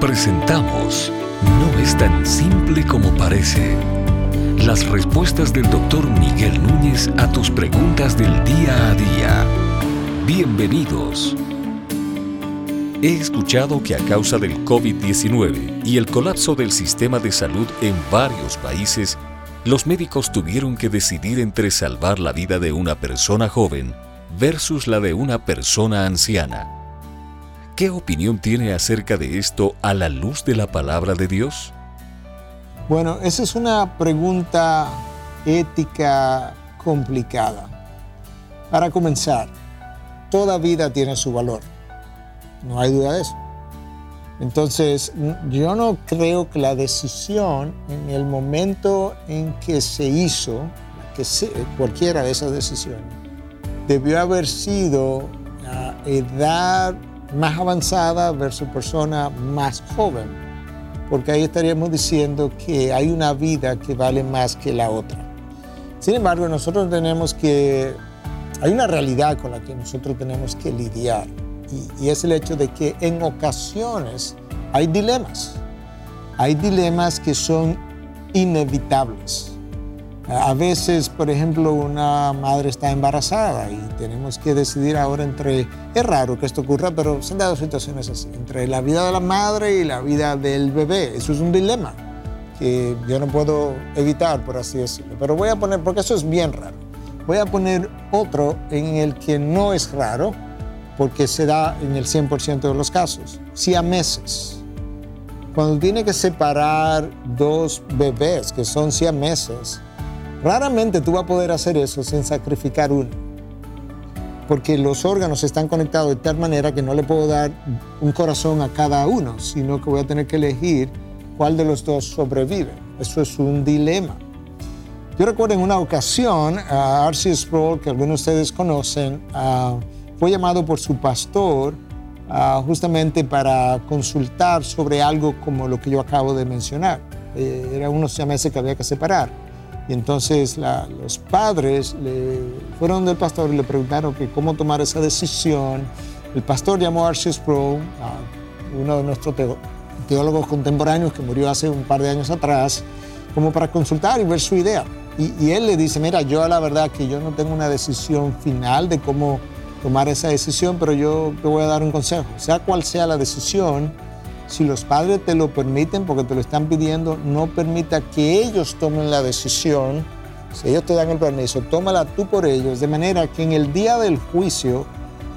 Presentamos No es tan simple como parece. Las respuestas del doctor Miguel Núñez a tus preguntas del día a día. Bienvenidos. He escuchado que a causa del COVID-19 y el colapso del sistema de salud en varios países, los médicos tuvieron que decidir entre salvar la vida de una persona joven versus la de una persona anciana. ¿Qué opinión tiene acerca de esto a la luz de la palabra de Dios? Bueno, esa es una pregunta ética complicada. Para comenzar, toda vida tiene su valor. No hay duda de eso. Entonces, yo no creo que la decisión en el momento en que se hizo, que cualquiera de esas decisiones, debió haber sido a edad más avanzada versus persona más joven, porque ahí estaríamos diciendo que hay una vida que vale más que la otra. Sin embargo, nosotros tenemos que, hay una realidad con la que nosotros tenemos que lidiar, y, y es el hecho de que en ocasiones hay dilemas, hay dilemas que son inevitables. A veces, por ejemplo, una madre está embarazada y tenemos que decidir ahora entre, es raro que esto ocurra, pero se han dado situaciones así, entre la vida de la madre y la vida del bebé. Eso es un dilema que yo no puedo evitar, por así decirlo. Pero voy a poner, porque eso es bien raro, voy a poner otro en el que no es raro, porque se da en el 100% de los casos, si a meses. Cuando tiene que separar dos bebés que son meses, Raramente tú vas a poder hacer eso sin sacrificar uno, porque los órganos están conectados de tal manera que no le puedo dar un corazón a cada uno, sino que voy a tener que elegir cuál de los dos sobrevive. Eso es un dilema. Yo recuerdo en una ocasión a R.C. Sproul, que algunos de ustedes conocen, uh, fue llamado por su pastor uh, justamente para consultar sobre algo como lo que yo acabo de mencionar. Eh, era unos meses que había que separar. Y entonces los padres le, fueron del pastor y le preguntaron que cómo tomar esa decisión. El pastor llamó a Archie Sproul, uno de nuestros teólogos contemporáneos que murió hace un par de años atrás, como para consultar y ver su idea. Y, y él le dice, mira, yo la verdad que yo no tengo una decisión final de cómo tomar esa decisión, pero yo te voy a dar un consejo. Sea cual sea la decisión, si los padres te lo permiten porque te lo están pidiendo, no permita que ellos tomen la decisión. Si ellos te dan el permiso, tómala tú por ellos, de manera que en el día del juicio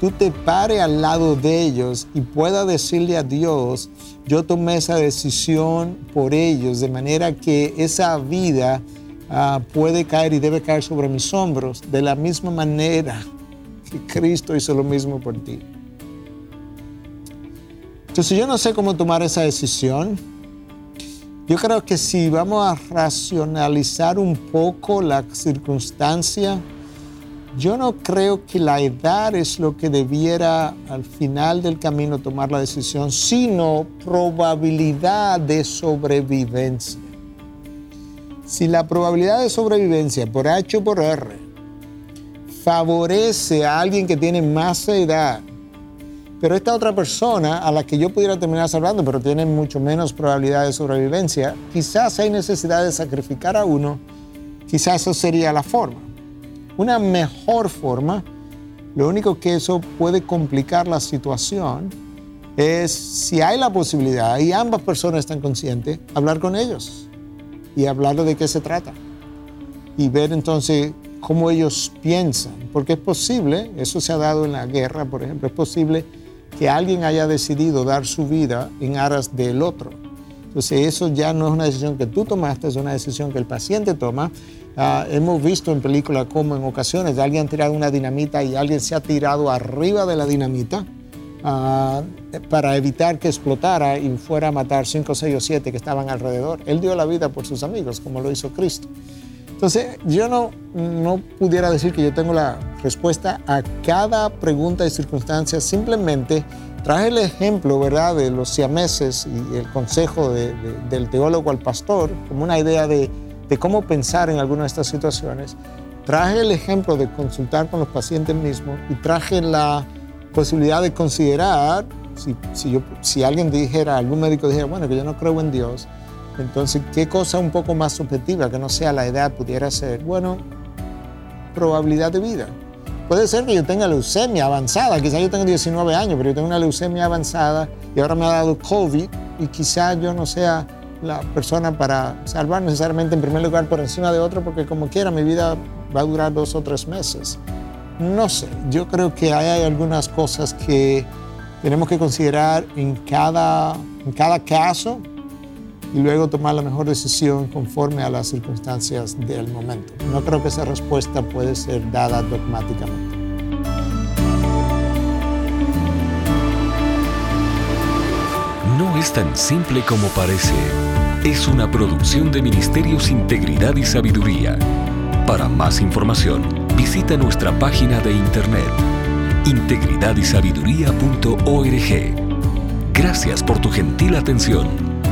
tú te pares al lado de ellos y pueda decirle a Dios, yo tomé esa decisión por ellos, de manera que esa vida ah, puede caer y debe caer sobre mis hombros, de la misma manera que Cristo hizo lo mismo por ti. Entonces yo no sé cómo tomar esa decisión. Yo creo que si vamos a racionalizar un poco la circunstancia, yo no creo que la edad es lo que debiera al final del camino tomar la decisión, sino probabilidad de sobrevivencia. Si la probabilidad de sobrevivencia por H o por R favorece a alguien que tiene más edad pero esta otra persona a la que yo pudiera terminar salvando, pero tiene mucho menos probabilidad de sobrevivencia, quizás hay necesidad de sacrificar a uno, quizás eso sería la forma. Una mejor forma, lo único que eso puede complicar la situación es si hay la posibilidad y ambas personas están conscientes, hablar con ellos y hablar de qué se trata y ver entonces cómo ellos piensan, porque es posible, eso se ha dado en la guerra, por ejemplo, es posible que alguien haya decidido dar su vida en aras del otro. Entonces eso ya no es una decisión que tú tomaste, es una decisión que el paciente toma. Ah, hemos visto en películas como en ocasiones alguien ha tirado una dinamita y alguien se ha tirado arriba de la dinamita ah, para evitar que explotara y fuera a matar cinco, seis o siete que estaban alrededor. Él dio la vida por sus amigos, como lo hizo Cristo. Entonces, yo no, no pudiera decir que yo tengo la respuesta a cada pregunta y circunstancia, simplemente traje el ejemplo, ¿verdad?, de los siameses y el consejo del teólogo al pastor, como una idea de, de cómo pensar en alguna de estas situaciones. Traje el ejemplo de consultar con los pacientes mismos y traje la posibilidad de considerar Si, si, yo, si alguien dijera, algún médico dijera, bueno, que yo no creo en Dios, entonces, ¿qué cosa un poco más subjetiva que no sea la edad pudiera ser? Bueno, probabilidad de vida. Puede ser que yo tenga leucemia avanzada, quizás yo tengo 19 años, pero yo tengo una leucemia avanzada y ahora me ha dado COVID y quizás yo no sea la persona para salvar necesariamente en primer lugar por encima de otro, porque como quiera mi vida va a durar dos o tres meses. No sé, yo creo que hay algunas cosas que tenemos que considerar en cada, en cada caso y luego tomar la mejor decisión conforme a las circunstancias del momento. No creo que esa respuesta puede ser dada dogmáticamente. No es tan simple como parece. Es una producción de Ministerios Integridad y Sabiduría. Para más información, visita nuestra página de internet integridadysabiduría.org. Gracias por tu gentil atención